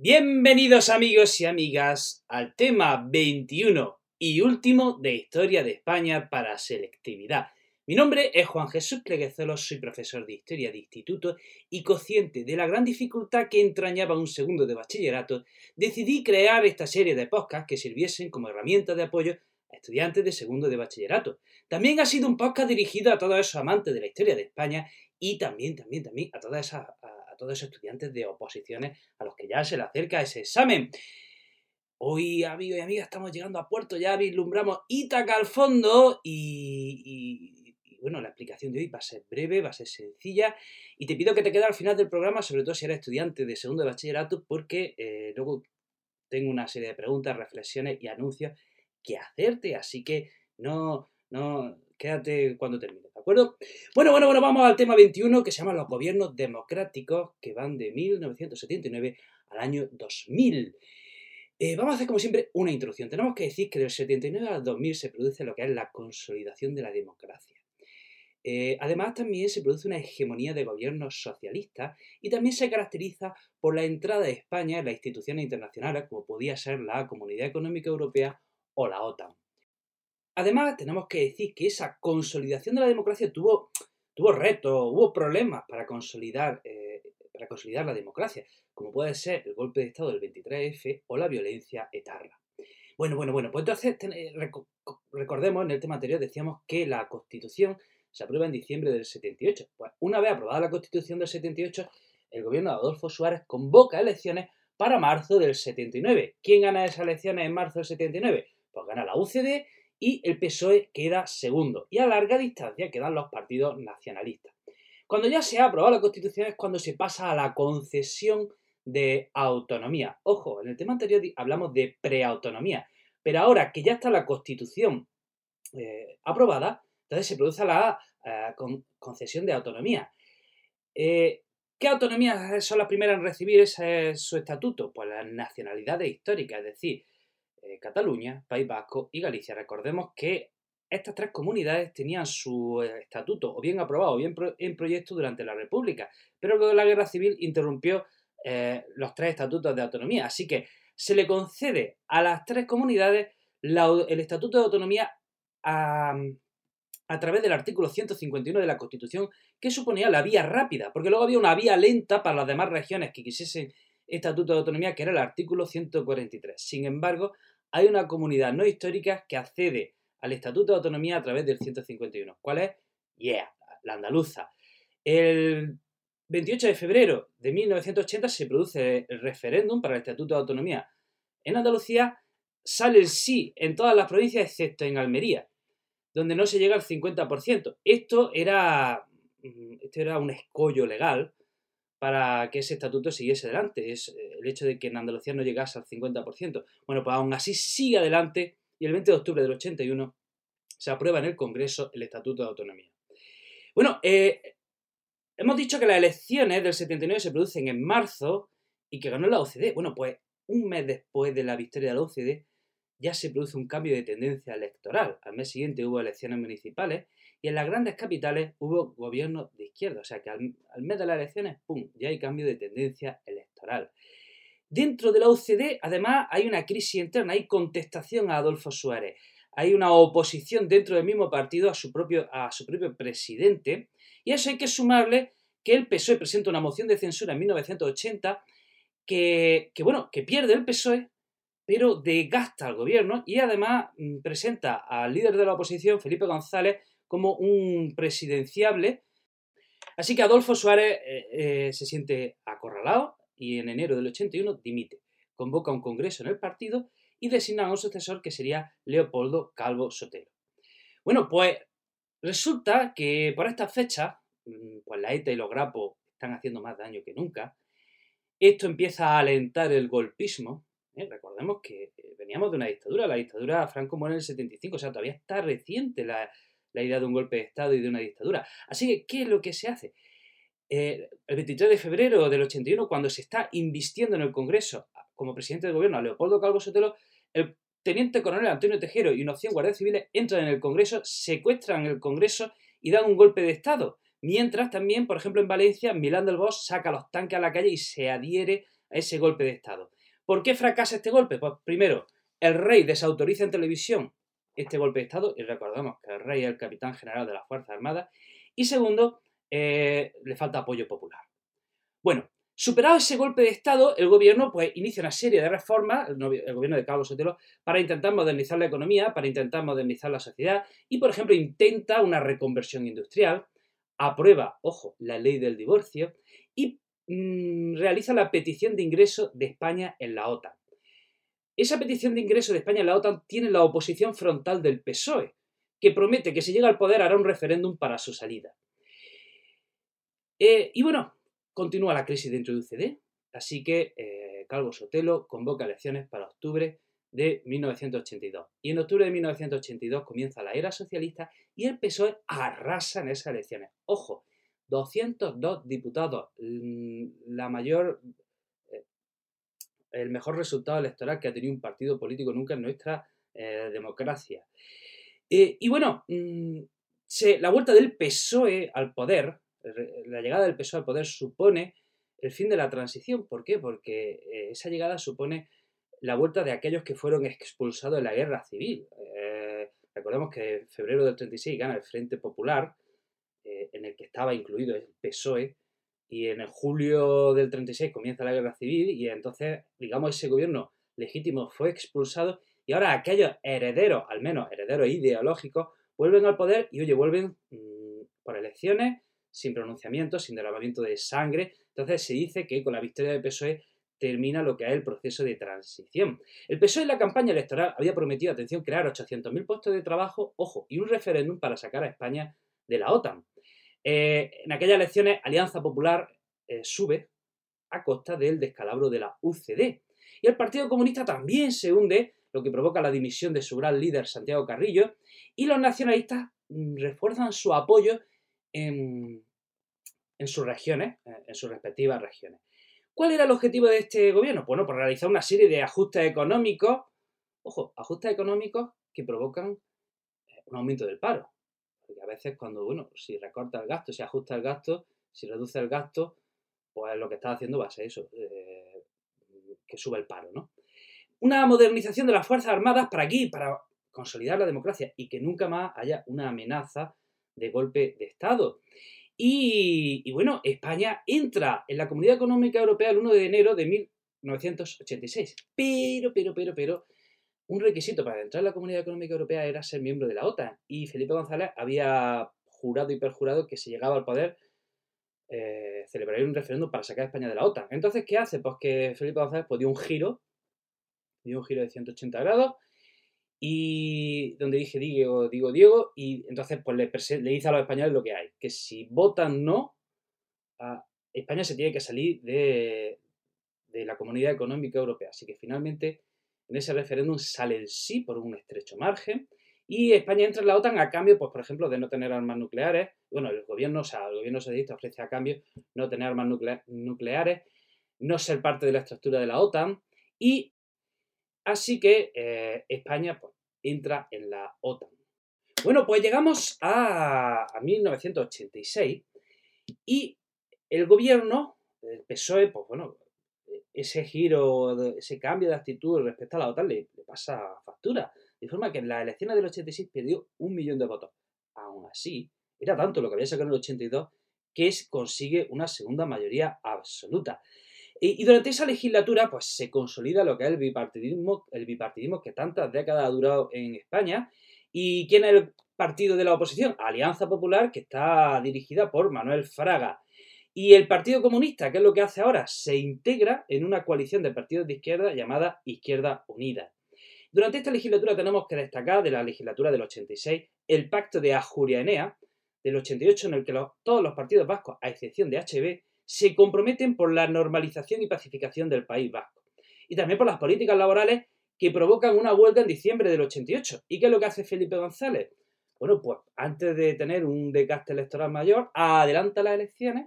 Bienvenidos amigos y amigas al tema 21 y último de Historia de España para selectividad. Mi nombre es Juan Jesús Pleguezolo, soy profesor de Historia de Instituto y consciente de la gran dificultad que entrañaba un segundo de bachillerato, decidí crear esta serie de podcasts que sirviesen como herramienta de apoyo a estudiantes de segundo de bachillerato. También ha sido un podcast dirigido a todos esos amantes de la historia de España y también, también, también a todas esas todos esos estudiantes de oposiciones a los que ya se le acerca ese examen. Hoy, amigos y amigas, estamos llegando a puerto, ya vislumbramos Ítaca al fondo y, bueno, la explicación de hoy va a ser breve, va a ser sencilla y te pido que te quedes al final del programa, sobre todo si eres estudiante de segundo de bachillerato, porque eh, luego tengo una serie de preguntas, reflexiones y anuncios que hacerte, así que no, no, quédate cuando termine, ¿de acuerdo? Bueno, bueno, bueno, vamos al tema 21 que se llama los gobiernos democráticos que van de 1979 al año 2000. Eh, vamos a hacer como siempre una introducción. Tenemos que decir que del 79 al 2000 se produce lo que es la consolidación de la democracia. Eh, además, también se produce una hegemonía de gobiernos socialistas y también se caracteriza por la entrada de España en las instituciones internacionales, como podía ser la Comunidad Económica Europea o la OTAN. Además, tenemos que decir que esa consolidación de la democracia tuvo, tuvo retos, hubo problemas para consolidar, eh, para consolidar la democracia, como puede ser el golpe de Estado del 23F o la violencia etarra. Bueno, bueno, bueno, pues entonces eh, recordemos, en el tema anterior decíamos que la Constitución se aprueba en diciembre del 78. Pues una vez aprobada la Constitución del 78, el gobierno de Adolfo Suárez convoca elecciones para marzo del 79. ¿Quién gana esas elecciones en marzo del 79? Pues gana la UCD y el PSOE queda segundo. Y a larga distancia quedan los partidos nacionalistas. Cuando ya se ha aprobado la Constitución es cuando se pasa a la concesión de autonomía. Ojo, en el tema anterior hablamos de preautonomía, pero ahora que ya está la Constitución eh, aprobada, entonces se produce la eh, concesión de autonomía. Eh, ¿Qué autonomías son las primeras en recibir ese, su estatuto? Pues las nacionalidades históricas, es decir, Cataluña, País Vasco y Galicia. Recordemos que estas tres comunidades tenían su eh, estatuto o bien aprobado o bien en proyecto durante la República, pero luego la Guerra Civil interrumpió eh, los tres estatutos de autonomía. Así que se le concede a las tres comunidades el estatuto de autonomía a través del artículo 151 de la Constitución, que suponía la vía rápida, porque luego había una vía lenta para las demás regiones que quisiesen estatuto de autonomía, que era el artículo 143. Sin embargo, hay una comunidad no histórica que accede al Estatuto de Autonomía a través del 151. ¿Cuál es? Yeah, la andaluza. El 28 de febrero de 1980 se produce el referéndum para el Estatuto de Autonomía. En Andalucía sale el sí en todas las provincias excepto en Almería, donde no se llega al 50%. Esto era, mm, esto era un escollo legal para que ese estatuto siguiese adelante. Eh, el hecho de que en Andalucía no llegase al 50%. Bueno, pues aún así sigue adelante y el 20 de octubre del 81 se aprueba en el Congreso el Estatuto de Autonomía. Bueno, eh, hemos dicho que las elecciones del 79 se producen en marzo y que ganó la OCDE. Bueno, pues un mes después de la victoria de la OCDE ya se produce un cambio de tendencia electoral. Al mes siguiente hubo elecciones municipales y en las grandes capitales hubo gobierno de izquierda. O sea que al, mes de las elecciones, ¡pum!, ya hay cambio de tendencia electoral. Dentro de la OCDE, además, hay una crisis interna, hay contestación a Adolfo Suárez. Hay una oposición dentro del mismo partido a su propio, presidente. Y a eso hay que sumarle que el PSOE presenta una moción de censura en 1980 que, que bueno, que pierde el PSOE, pero desgasta al gobierno y además mm, presenta al líder de la oposición, Felipe González, como un presidenciable. Así que Adolfo Suárez eh, eh, se siente acorralado y en enero del 81 dimite. Convoca un congreso en el partido y designa a un sucesor que sería Leopoldo Calvo Sotelo. Bueno, pues resulta que por esta fecha, mm, pues la ETA y los grapos están haciendo más daño que nunca. Esto empieza a alentar el golpismo. ¿eh? Recordemos que veníamos de una dictadura, la dictadura Franco muere en el 75, o sea, todavía está reciente la, la idea de un golpe de Estado y de una dictadura. Así que, ¿qué es lo que se hace? Eh, el 23 de febrero del 81, cuando se está invistiendo en el Congreso como presidente del gobierno a Leopoldo Calvo Sotelo, el teniente coronel Antonio Tejero y unos 100 guardias civiles entran en el Congreso, secuestran el Congreso y dan un golpe de Estado. Mientras también, por ejemplo, en Valencia, Milán del Bosch saca los tanques a la calle y se adhiere ese golpe de Estado. ¿Por qué fracasa este golpe? Pues primero, el rey desautoriza en televisión este golpe de Estado, y recordamos que el rey es el capitán general de las Fuerzas Armadas, y segundo, eh, le falta apoyo popular. Bueno, superado ese golpe de Estado, el gobierno pues, inicia una serie de reformas, el, gobierno de Carlos Sotelo, para intentar modernizar la economía, para intentar modernizar la sociedad, y por ejemplo intenta una reconversión industrial, aprueba, ojo, la ley del divorcio, y mm, realiza la petición de ingreso de España en la OTAN. Esa petición de ingreso de España en la OTAN tiene la oposición frontal del PSOE, que promete que si llega al poder hará un referéndum para su salida. Eh, y bueno, continúa la crisis dentro de UCD, así que eh, Calvo Sotelo convoca elecciones para octubre de 1982. Y en octubre de 1982 comienza la era socialista y el PSOE arrasa en esas elecciones. Ojo, 202 diputados, mm, la mayor el mejor resultado electoral que ha tenido un partido político nunca en nuestra eh, democracia. Eh, y bueno, mm, la vuelta del PSOE al poder, la llegada del PSOE al poder supone el fin de la transición. ¿Por qué? Porque eh, esa llegada supone la vuelta de aquellos que fueron expulsados en la guerra civil. recordemos que en febrero del 36 gana el Frente Popular, en el que estaba incluido el PSOE, y en el julio del 36 comienza la guerra civil y entonces, digamos, ese gobierno legítimo fue expulsado y ahora aquellos herederos, al menos herederos ideológicos, vuelven al poder y, oye, vuelven mm, por elecciones, sin pronunciamiento, sin derramamiento de sangre. Entonces se dice que con la victoria del PSOE termina lo que es el proceso de transición. El PSOE en la campaña electoral había prometido, atención, crear 800.000 puestos de trabajo, ojo, y un referéndum para sacar a España de la OTAN. Eh, en aquellas elecciones, Alianza Popular eh, sube a costa del descalabro de la UCD. Y el Partido Comunista también se hunde, lo que provoca la dimisión de su gran líder Santiago Carrillo, y los nacionalistas mm, refuerzan su apoyo en, sus regiones, eh, en sus respectivas regiones. ¿Cuál era el objetivo de este gobierno? Bueno, por realizar una serie de ajustes económicos, ojo, ajustes económicos que provocan un aumento del paro. Porque a veces cuando, bueno, si recorta el gasto, si ajusta el gasto, si reduce el gasto, pues lo que está haciendo va a ser eso, eh, que sube el paro, ¿no? Una modernización de las Fuerzas Armadas para aquí, para consolidar la democracia y que nunca más haya una amenaza de golpe de Estado. Y, bueno, España entra en la Comunidad Económica Europea el 1 de enero de 1986. Pero, pero, pero, pero, un requisito para entrar en la Comunidad Económica Europea era ser miembro de la OTAN y Felipe González había jurado y perjurado que si llegaba al poder eh, celebraría un referéndum para sacar a España de la OTAN. Entonces, ¿qué hace? Pues que Felipe González pues, dio un giro, dio un giro de 180 grados y donde dije Diego, digo Diego, y entonces pues le, dice a los españoles lo que hay, que si votan no, España se tiene que salir de, de la Comunidad Económica Europea. Así que finalmente en ese referéndum sale el sí por un estrecho margen y España entra en la OTAN a cambio, pues por ejemplo, de no tener armas nucleares. Bueno, el gobierno, o sea, el gobierno socialista ofrece a cambio no tener armas nucleares, no ser parte de la estructura de la OTAN y así que eh, España pues, entra en la OTAN. Bueno, pues llegamos a, a 1986 y el gobierno, el PSOE, pues bueno, ese giro, ese cambio de actitud respecto a la OTAN le, pasa factura. De forma que en las elecciones del 86 perdió un millón de votos. Aún así, era tanto lo que había sacado en el 82 que consigue una segunda mayoría absoluta. Y, durante esa legislatura, pues se consolida lo que es el bipartidismo, el bipartidismo que tantas décadas ha durado en España. ¿Y quién es el partido de la oposición? Alianza Popular, que está dirigida por Manuel Fraga. Y el Partido Comunista, ¿qué es lo que hace ahora? Se integra en una coalición de partidos de izquierda llamada Izquierda Unida. Durante esta legislatura tenemos que destacar de la legislatura del 86 el pacto de Ajurianea del 88 en el que todos los partidos vascos, a excepción de HB, se comprometen por la normalización y pacificación del país vasco. Y también por las políticas laborales que provocan una huelga en diciembre del 88. ¿Y qué es lo que hace Felipe González? Bueno, pues antes de tener un desgaste electoral mayor, adelanta las elecciones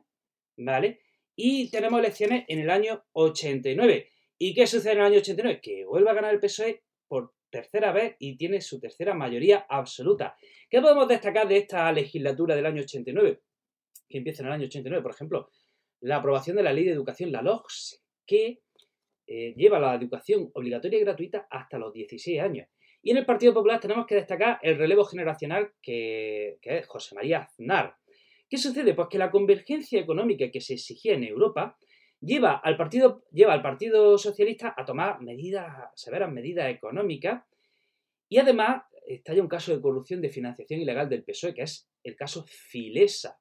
¿vale? Y tenemos elecciones en el año 89. ¿Y qué sucede en el año 89? Que vuelve a ganar el PSOE por tercera vez y tiene su tercera mayoría absoluta. ¿Qué podemos destacar de esta legislatura del año 89? Que empieza en el año 89, por ejemplo, la aprobación de la ley de educación, la LOGS, que eh, lleva la educación obligatoria y gratuita hasta los 16 años. Y en el Partido Popular tenemos que destacar el relevo generacional que, es José María Aznar. ¿Qué sucede? Pues que la convergencia económica que se exigía en Europa lleva al Partido, lleva al partido Socialista a tomar medidas, severas medidas económicas y además estalla un caso de corrupción de financiación ilegal del PSOE, que es el caso Filesa.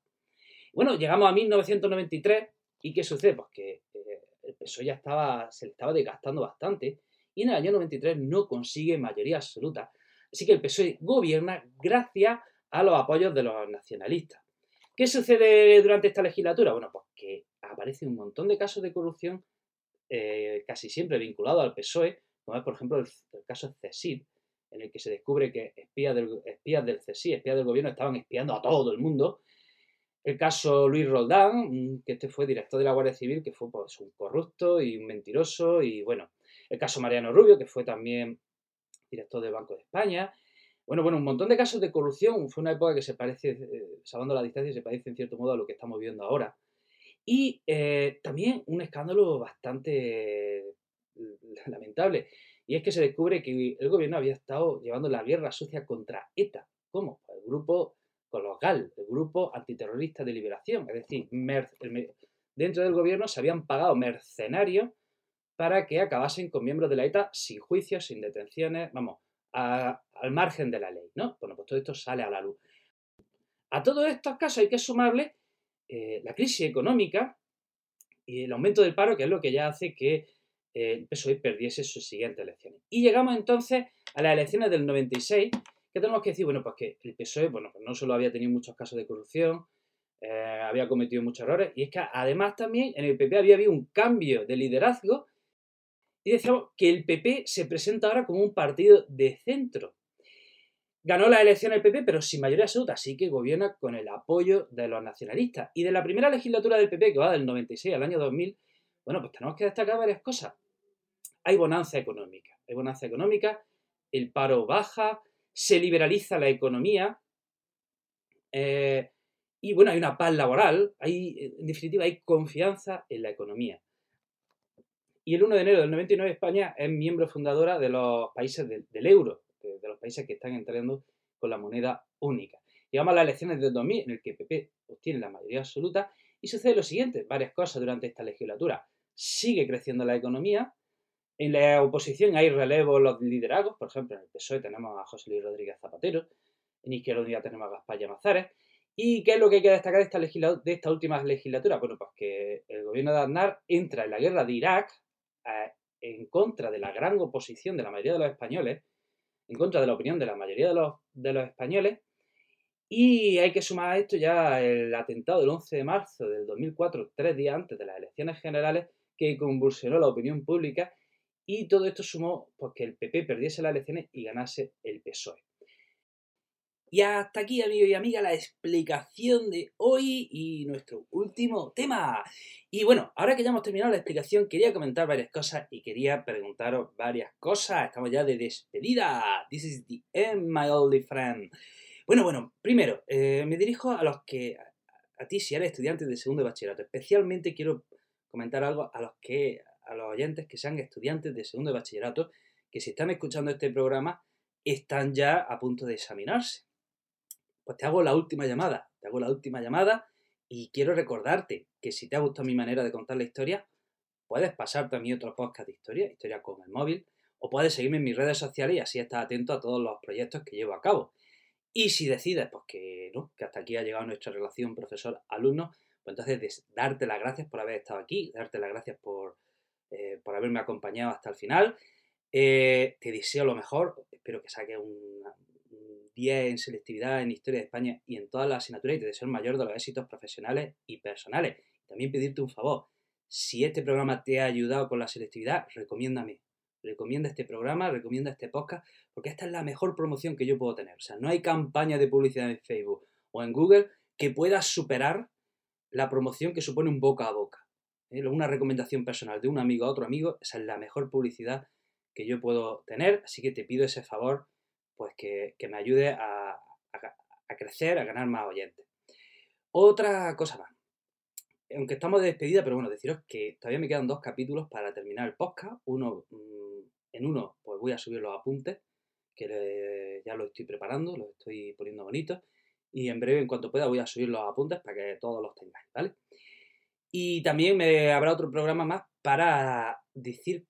Bueno, llegamos a 1993 y ¿qué sucede? Pues que eh, el PSOE ya estaba, se le estaba desgastando bastante y en el año 93 no consigue mayoría absoluta. Así que el PSOE gobierna gracias a los apoyos de los nacionalistas. ¿Qué sucede durante esta legislatura? Bueno, pues que aparece un montón de casos de corrupción, eh, casi siempre vinculados al PSOE, como es por ejemplo el, caso CESID, en el que se descubre que espías del, espías del espías del gobierno, estaban espiando a todo el mundo. El caso Luis Roldán, que este fue director de la Guardia Civil, que fue pues, un corrupto y un mentiroso, y bueno, el caso Mariano Rubio, que fue también director del Banco de España. Bueno, bueno, un montón de casos de corrupción. Fue una época que se parece, eh, salvando la distancia, se parece en cierto modo a lo que estamos viendo ahora. Y eh, también un escándalo bastante lamentable. Y es que se descubre que el gobierno había estado llevando la guerra sucia contra ETA. ¿Cómo? Pues el grupo con los GAL, el grupo antiterrorista de liberación. Es decir, dentro del gobierno se habían pagado mercenarios para que acabasen con miembros de la ETA sin juicios, sin detenciones, vamos, al margen de la ley, ¿no? Bueno, pues todo esto sale a la luz. A todos estos casos hay que sumarle eh, la crisis económica y el aumento del paro, que es lo que ya hace que eh, el PSOE perdiese sus siguientes elecciones. Y llegamos entonces a las elecciones del 96, que tenemos que decir, bueno, pues que el PSOE, bueno, pues no solo había tenido muchos casos de corrupción, eh, había cometido muchos errores, y es que además también en el PP había habido un cambio de liderazgo y decíamos que el PP se presenta ahora como un partido de centro. Ganó la elección el PP, pero sin mayoría absoluta, así que gobierna con el apoyo de los nacionalistas. Y de la primera legislatura del PP, que va del 96 al año 2000, bueno, pues tenemos que destacar varias cosas. Hay bonanza económica, hay bonanza económica, el paro baja, se liberaliza la economía, eh, y bueno, hay una paz laboral, hay, en definitiva, hay confianza en la economía. Y el 1 de enero del 99 España es miembro fundadora de los países del euro, de, los países que están entrando con la moneda única. Llegamos a las elecciones del 2000 en el que PP obtiene la mayoría absoluta y sucede lo siguiente, varias cosas durante esta legislatura. Sigue creciendo la economía, en la oposición hay relevo los liderazgos, por ejemplo, en el PSOE tenemos a José Luis Rodríguez Zapatero, en Izquierda Unida tenemos a Gaspar Llamazares. ¿Y qué es lo que hay que destacar de esta, de esta última legislatura? Bueno, pues que el gobierno de Aznar entra en la guerra de Irak eh, en contra de la gran oposición de la mayoría de los españoles, en contra de la opinión de la mayoría de los españoles, y hay que sumar a esto ya el atentado del 11 de marzo del 2004, tres días antes de las elecciones generales, que convulsionó la opinión pública, y todo esto sumó pues, que el PP perdiese las elecciones y ganase el PSOE. Y hasta aquí, amigos y amigas, la explicación de hoy y nuestro último tema. Y bueno, ahora que ya hemos terminado la explicación, quería comentar varias cosas y quería preguntaros varias cosas. Estamos ya de despedida. This is the end, my old friend. Bueno, bueno, primero, eh, me dirijo a los que, a, ti si eres estudiante de segundo de bachillerato. Especialmente quiero comentar algo a los que, a los oyentes que sean estudiantes de segundo de bachillerato, que si están escuchando este programa, están ya a punto de examinarse pues te hago la última llamada, te hago la última llamada y quiero recordarte que si te ha gustado mi manera de contar la historia, puedes pasarte a mi otro podcast de historia, historia con el móvil, o puedes seguirme en mis redes sociales y así estás atento a todos los proyectos que llevo a cabo. Y si decides pues que no, que hasta aquí ha llegado nuestra relación profesor-alumno, pues entonces darte las gracias por haber estado aquí, darte las gracias por, eh, por haberme acompañado hasta el final. Eh, te deseo lo mejor, espero que saques una, 10 en selectividad, en historia de España y en todas las asignaturas y te deseo el mayor de los éxitos profesionales y personales. También pedirte un favor, si este programa te ha ayudado con la selectividad, recomiéndame. Recomienda este programa, recomienda este podcast, porque esta es la mejor promoción que yo puedo tener. O sea, no hay campaña de publicidad en Facebook o en Google que pueda superar la promoción que supone un boca a boca. ¿Eh? Una recomendación personal de un amigo a otro amigo, esa es la mejor publicidad que yo puedo tener, así que te pido ese favor pues que, me ayude a, crecer, a ganar más oyentes. Otra cosa más. aunque estamos de despedida, pero bueno, deciros que todavía me quedan dos capítulos para terminar el podcast. Uno, mm, en uno, pues voy a subir los apuntes, que ya lo estoy preparando, los estoy poniendo bonitos. Y en breve, en cuanto pueda, voy a subir los apuntes para que todos los tengáis, ¿vale? Y también me habrá otro programa más para decir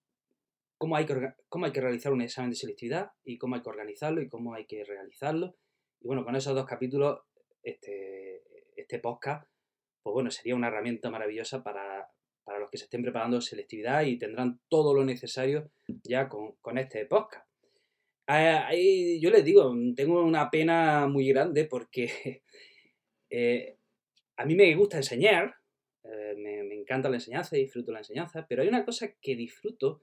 cómo hay, que, cómo hay que realizar un examen de selectividad y cómo hay que organizarlo y cómo hay que realizarlo. Y bueno, con esos dos capítulos, este, este podcast, pues bueno, sería una herramienta maravillosa para, los que se estén preparando selectividad y tendrán todo lo necesario ya con, este podcast. yo les digo, tengo una pena muy grande porque eh, a mí me gusta enseñar, eh, me, encanta la enseñanza, disfruto la enseñanza, pero hay una cosa que disfruto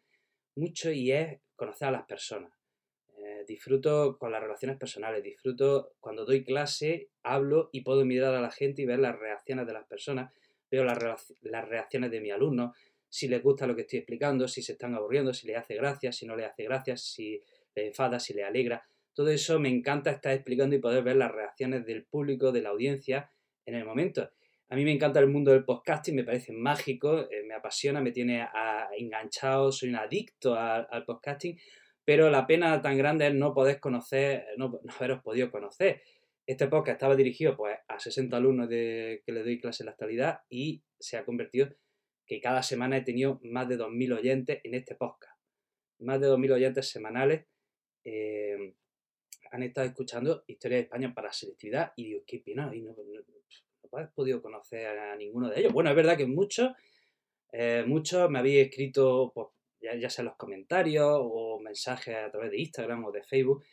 mucho y es conocer a las personas. Eh, disfruto con las relaciones personales, disfruto cuando doy clase, hablo y puedo mirar a la gente y ver las reacciones de las personas, veo las, reacciones de mis alumnos, si les gusta lo que estoy explicando, si se están aburriendo, si les hace gracia, si no les hace gracia, si les enfada, si les alegra. Todo eso me encanta estar explicando y poder ver las reacciones del público, de la audiencia en el momento. A mí me encanta el mundo del podcasting, me parece mágico, eh, me apasiona, me tiene enganchado, soy un adicto al podcasting, pero la pena tan grande es no poder conocer, no, haberos podido conocer. Este podcast estaba dirigido pues, a 60 alumnos de, que le doy clase en la actualidad y se ha convertido que cada semana he tenido más de 2.000 oyentes en este podcast. Más de 2.000 oyentes semanales eh, han estado escuchando Historia de España para selectividad y digo, qué pena, y no, no has podido conocer a ninguno de ellos. Bueno, es verdad que muchos, eh, muchos me habéis escrito, pues, ya, sea en los comentarios o mensajes a través de Instagram o de Facebook,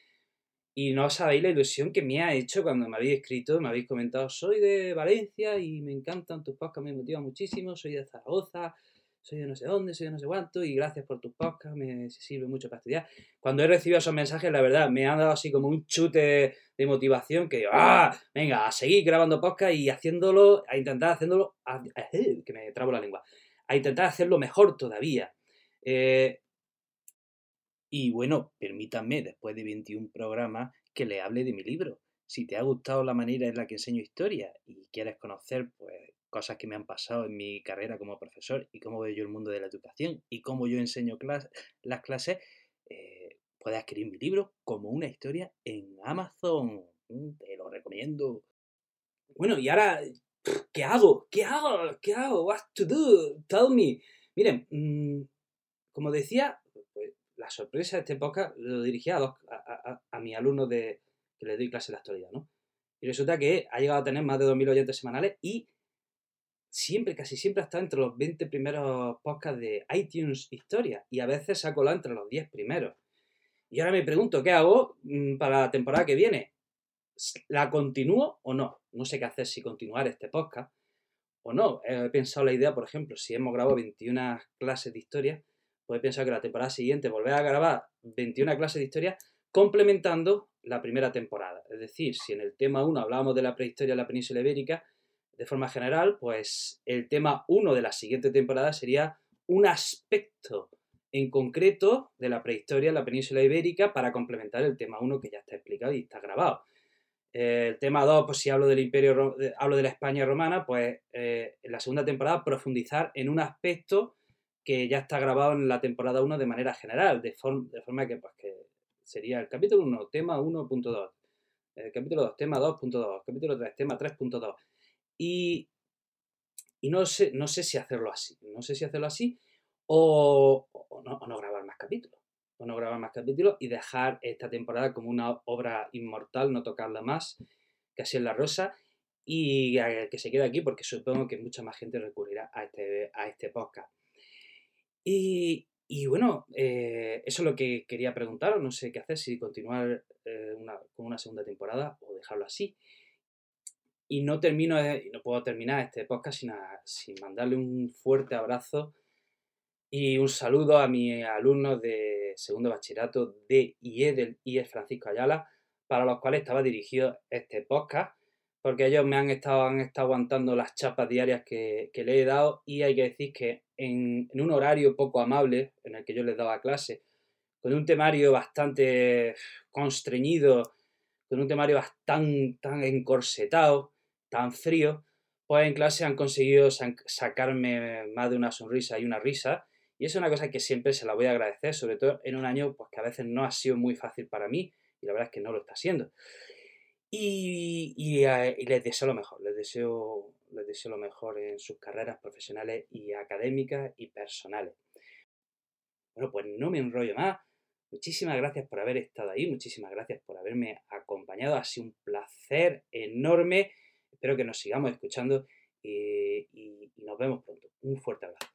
y no sabéis la ilusión que me ha hecho cuando me habéis escrito, me habéis comentado, soy de Valencia y me encantan tus podcasts, me motivan muchísimo, soy de Zaragoza, soy de no sé dónde, soy de no sé cuánto, y gracias por tus podcasts, me sirve mucho para estudiar. Cuando he recibido esos mensajes, la verdad, me han dado así como un chute de motivación que, ¡ah! Venga, a seguir grabando podcast y haciéndolo, a intentar haciéndolo, que me trabo la lengua, a intentar hacerlo mejor todavía. Eh, y bueno, permítanme, después de 21 programas, que le hable de mi libro. Si te ha gustado la manera en la que enseño historia y quieres conocer, pues cosas que me han pasado en mi carrera como profesor y cómo veo yo el mundo de la educación y cómo yo enseño las clases, eh, puedes adquirir mi libro como una historia en Amazon. Mm, te lo recomiendo. Bueno, y ahora, ¿qué hago? ¿Qué hago? ¿Qué hago? What to do? Tell me. Miren, mm, como decía, pues, la sorpresa de este podcast lo dirigía a, dos, a, a, mis alumnos de, que les doy clase en la actualidad, ¿no? Y resulta que ha llegado a tener más de 2.000 oyentes semanales y siempre, casi siempre ha estado entre los 20 primeros podcasts de iTunes Historia y a veces se ha colado entre los 10 primeros. Y ahora me pregunto, ¿qué hago mm, para la temporada que viene? ¿La continúo o no? No sé qué hacer si continuar este podcast o no. He pensado la idea, por ejemplo, si hemos grabado 21 clases de historia, pues he pensado que la temporada siguiente volver a grabar 21 clases de historia complementando la primera temporada. Es decir, si en el tema 1 hablábamos de la prehistoria en la península ibérica, de forma general, pues el tema 1 de la siguiente temporada sería un aspecto en concreto de la prehistoria en la península ibérica para complementar el tema 1 que ya está explicado y está grabado. el tema 2, pues si hablo del imperio, hablo de la España romana, pues eh, en la segunda temporada profundizar en un aspecto que ya está grabado en la temporada 1 de manera general, de, forma que, pues, que sería el capítulo 1, tema 1.2, el capítulo 2, tema 2.2, capítulo 3, tema 3.2. Y, no, sé, no sé si hacerlo así. No sé si hacerlo así o, no, grabar más capítulos. O no grabar más capítulos y dejar esta temporada como una obra inmortal, no tocarla más, que así es la rosa, y que se quede aquí porque supongo que mucha más gente recurrirá a este, a este podcast. Y, bueno, eh, eso es lo que quería preguntaros. No sé qué hacer, si continuar eh, con una segunda temporada o dejarlo así. Y no termino, no puedo terminar este podcast sin, sin mandarle un fuerte abrazo y un saludo a mis alumnos de segundo bachillerato de IE del IE Francisco Ayala, para los cuales estaba dirigido este podcast, porque ellos me han estado, han estado aguantando las chapas diarias que, le he dado y hay que decir que en, en, un horario poco amable en el que yo les daba clase, con un temario bastante constreñido, con un temario bastante tan encorsetado, tan frío, pues en clase han conseguido sacarme más de una sonrisa y una risa. Y es una cosa que siempre se la voy a agradecer, sobre todo en un año pues, que a veces no ha sido muy fácil para mí y la verdad es que no lo está siendo. Y, y, les deseo lo mejor, les deseo, les deseo lo mejor en sus carreras profesionales y académicas y personales. Bueno, pues no me enrollo más. Muchísimas gracias por haber estado ahí, muchísimas gracias por haberme acompañado. Ha sido un placer enorme. Espero que nos sigamos escuchando y, y nos vemos pronto. Un fuerte abrazo.